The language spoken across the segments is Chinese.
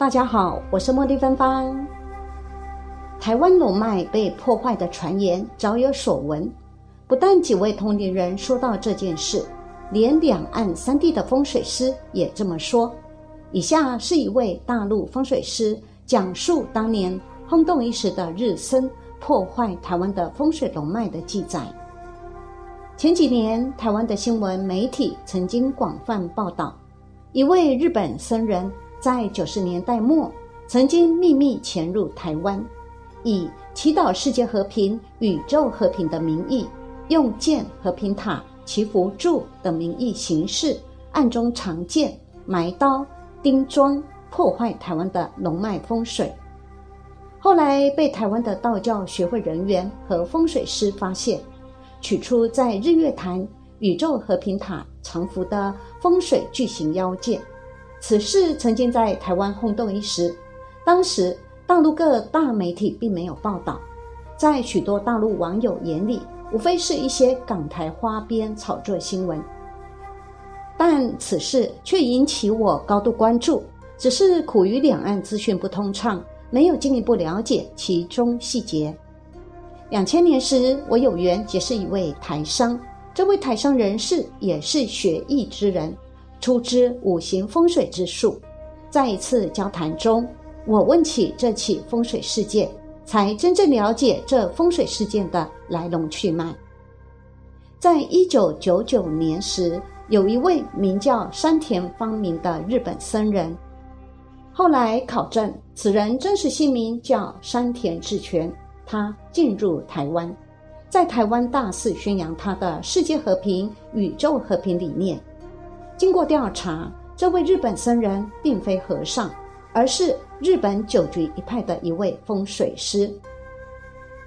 大家好，我是茉莉芬芳。台湾龙脉被破坏的传言早有所闻，不但几位同龄人说到这件事，连两岸三地的风水师也这么说。以下是一位大陆风水师讲述当年轰动一时的日森破坏台湾的风水龙脉的记载。前几年，台湾的新闻媒体曾经广泛报道，一位日本僧人。在九十年代末，曾经秘密潜入台湾，以祈祷世界和平、宇宙和平的名义，用建和平塔、祈福柱等名义行事，暗中藏剑、埋刀、钉桩，破坏台湾的龙脉风水。后来被台湾的道教学会人员和风水师发现，取出在日月潭宇宙和平塔藏伏的风水巨型妖剑。此事曾经在台湾轰动一时，当时大陆各大媒体并没有报道，在许多大陆网友眼里，无非是一些港台花边炒作新闻。但此事却引起我高度关注，只是苦于两岸资讯不通畅，没有进一步了解其中细节。两千年时，我有缘结识一位台商，这位台商人士也是学艺之人。出知五行风水之术，在一次交谈中，我问起这起风水事件，才真正了解这风水事件的来龙去脉。在一九九九年时，有一位名叫山田芳明的日本僧人，后来考证，此人真实姓名叫山田智全。他进入台湾，在台湾大肆宣扬他的世界和平、宇宙和平理念。经过调查，这位日本僧人并非和尚，而是日本九局一派的一位风水师。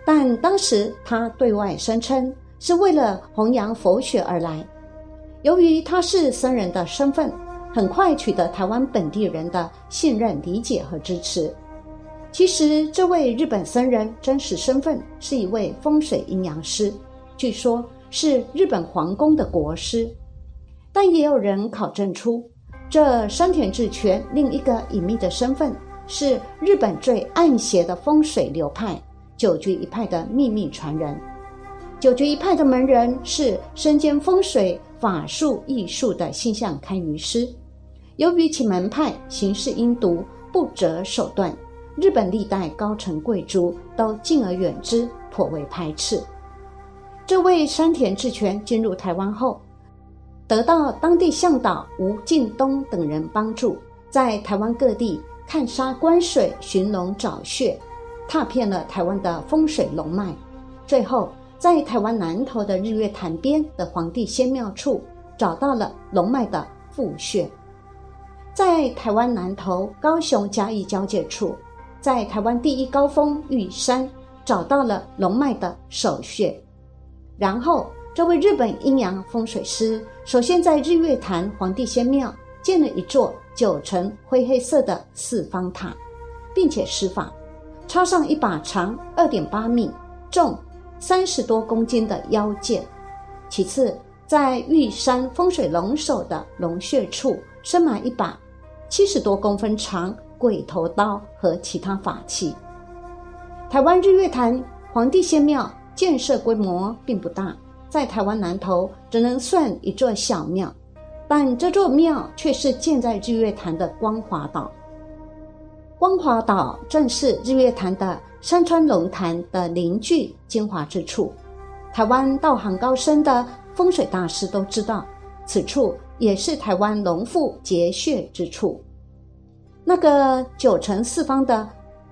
但当时他对外声称是为了弘扬佛学而来。由于他是僧人的身份，很快取得台湾本地人的信任、理解和支持。其实，这位日本僧人真实身份是一位风水阴阳师，据说是日本皇宫的国师。但也有人考证出，这山田智权另一个隐秘的身份是日本最暗邪的风水流派九局一派的秘密传人。九局一派的门人是身兼风水法术艺术的星象堪舆师。由于其门派行事阴毒、不择手段，日本历代高层贵族都敬而远之，颇为排斥。这位山田智权进入台湾后。得到当地向导吴敬东等人帮助，在台湾各地看沙观水、寻龙找穴，踏遍了台湾的风水龙脉。最后，在台湾南头的日月潭边的皇帝仙庙处，找到了龙脉的腹穴。在台湾南头高雄嘉义交界处，在台湾第一高峰玉山，找到了龙脉的首穴。然后。这位日本阴阳风水师首先在日月潭皇帝仙庙建了一座九层灰黑色的四方塔，并且施法插上一把长二点八米、重三十多公斤的腰剑。其次，在玉山风水龙首的龙穴处深埋一把七十多公分长鬼头刀和其他法器。台湾日月潭皇帝仙庙建设规模并不大。在台湾南头只能算一座小庙，但这座庙却是建在日月潭的光华岛。光华岛正是日月潭的山川龙潭的凝聚精华之处。台湾道行高深的风水大师都知道，此处也是台湾龙富结穴之处。那个九层四方的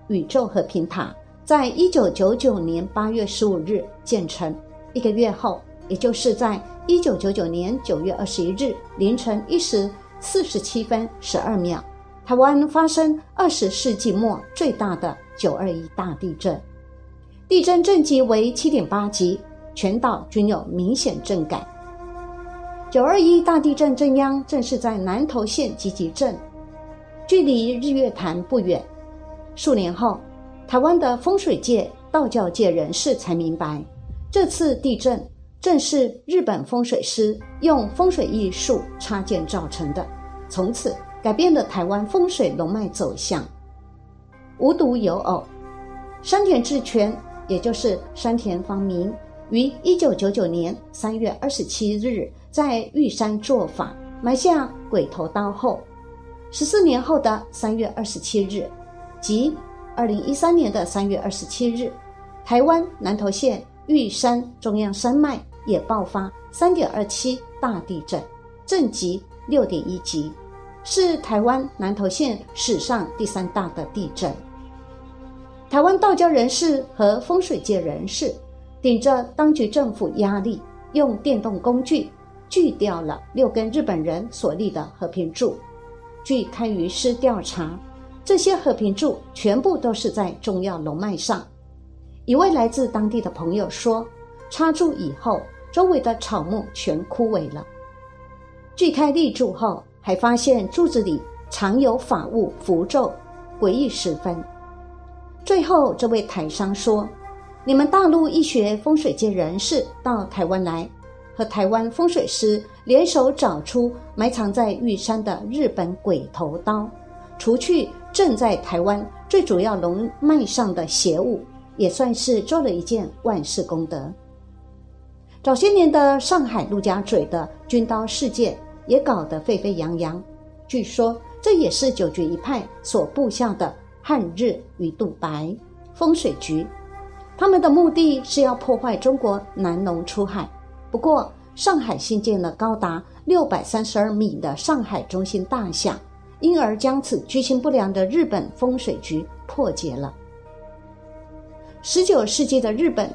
宇宙和平塔，在一九九九年八月十五日建成，一个月后。也就是在一九九九年九月二十一日凌晨一时四十七分十二秒，台湾发生二十世纪末最大的九二一大地震，地震震级为七点八级，全岛均有明显震感。九二一大地震震央正是在南投县集集镇，距离日月潭不远。数年后，台湾的风水界、道教界人士才明白，这次地震。正是日本风水师用风水艺术插建造成的，从此改变了台湾风水龙脉走向。无独有偶，山田智权，也就是山田芳明，于一九九九年三月二十七日在玉山做法，埋下鬼头刀后，十四年后的三月二十七日，即二零一三年的三月二十七日，台湾南投县玉山中央山脉也爆发三点二七大地震，震级六点一级，是台湾南投县史上第三大的地震。台湾道教人士和风水界人士顶着当局政府压力，用电动工具锯掉了六根日本人所立的和平柱。据堪舆师调查。这些和平柱全部都是在重要龙脉上。一位来自当地的朋友说：“插柱以后，周围的草木全枯萎了。锯开立柱后，还发现柱子里藏有法物符咒，诡异十分。”最后，这位台商说：“你们大陆医学风水界人士到台湾来，和台湾风水师联手找出埋藏在玉山的日本鬼头刀，除去。”正在台湾最主要龙脉上的邪物，也算是做了一件万世功德。早些年的上海陆家嘴的军刀事件也搞得沸沸扬扬，据说这也是九局一派所布下的汉日与杜白风水局，他们的目的是要破坏中国南农出海。不过，上海新建了高达六百三十二米的上海中心大厦。因而将此居心不良的日本风水局破解了。十九世纪的日本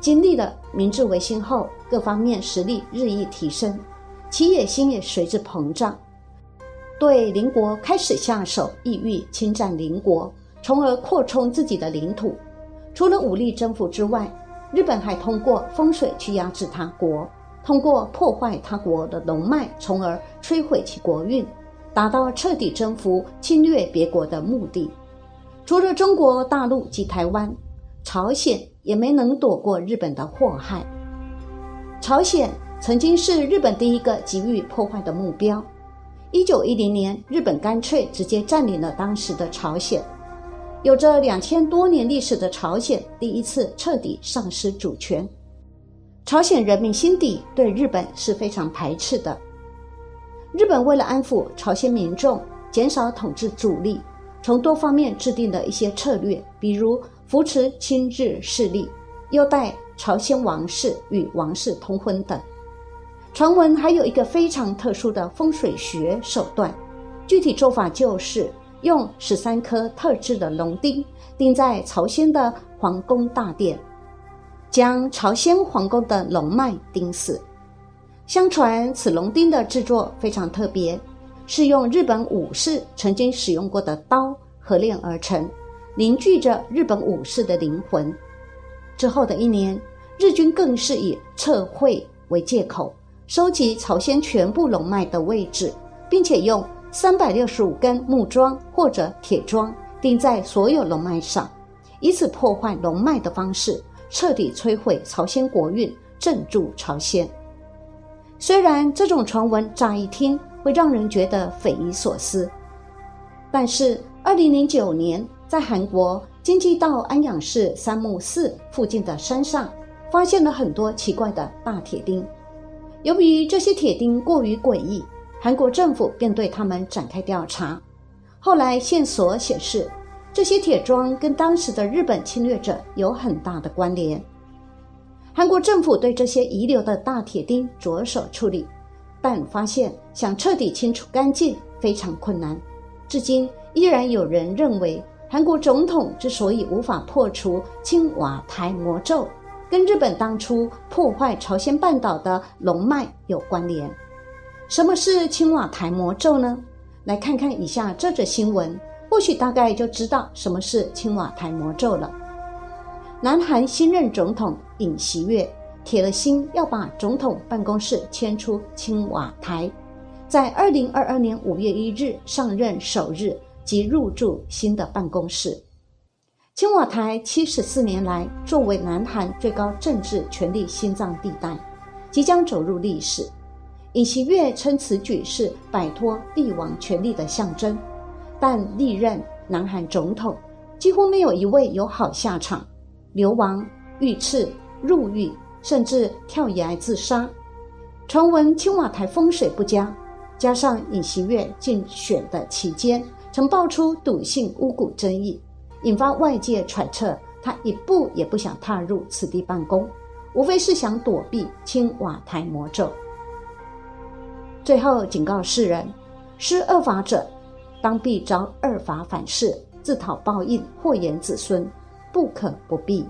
经历了明治维新后，各方面实力日益提升，其野心也随之膨胀，对邻国开始下手，意欲侵占邻国，从而扩充自己的领土。除了武力征服之外，日本还通过风水去压制他国，通过破坏他国的龙脉，从而摧毁其国运。达到彻底征服、侵略别国的目的。除了中国大陆及台湾，朝鲜也没能躲过日本的祸害。朝鲜曾经是日本第一个急于破坏的目标。一九一零年，日本干脆直接占领了当时的朝鲜。有着两千多年历史的朝鲜，第一次彻底丧失主权。朝鲜人民心底对日本是非常排斥的。日本为了安抚朝鲜民众，减少统治阻力，从多方面制定了一些策略，比如扶持亲日势力、优待朝鲜王室与王室通婚等。传闻还有一个非常特殊的风水学手段，具体做法就是用十三颗特制的龙钉钉在朝鲜的皇宫大殿，将朝鲜皇宫的龙脉钉死。相传此龙钉的制作非常特别，是用日本武士曾经使用过的刀合炼而成，凝聚着日本武士的灵魂。之后的一年，日军更是以测绘为借口，收集朝鲜全部龙脉的位置，并且用三百六十五根木桩或者铁桩钉在所有龙脉上，以此破坏龙脉的方式，彻底摧毁朝鲜国运，镇住朝鲜。虽然这种传闻乍一听会让人觉得匪夷所思，但是二零零九年在韩国京畿道安阳市三木寺附近的山上，发现了很多奇怪的大铁钉。由于这些铁钉过于诡异，韩国政府便对他们展开调查。后来线索显示，这些铁桩跟当时的日本侵略者有很大的关联。韩国政府对这些遗留的大铁钉着手处理，但发现想彻底清除干净非常困难。至今依然有人认为，韩国总统之所以无法破除青瓦台魔咒，跟日本当初破坏朝鲜半岛的龙脉有关联。什么是青瓦台魔咒呢？来看看以下这则新闻，或许大概就知道什么是青瓦台魔咒了。南韩新任总统尹锡悦铁了心要把总统办公室迁出青瓦台，在二零二二年五月一日上任首日即入住新的办公室。青瓦台七十四年来作为南韩最高政治权力心脏地带，即将走入历史。尹锡悦称此举是摆脱帝王权力的象征，但历任南韩总统几乎没有一位有好下场，流亡、遇刺、入狱，甚至跳崖自杀。传闻青瓦台风水不佳，加上尹锡悦竞选的期间曾爆出赌性巫蛊争议，引发外界揣测他一步也不想踏入此地办公，无非是想躲避青瓦台魔咒。最后警告世人：施恶法者，当必遭恶法反噬，自讨报应，祸延子孙，不可不避。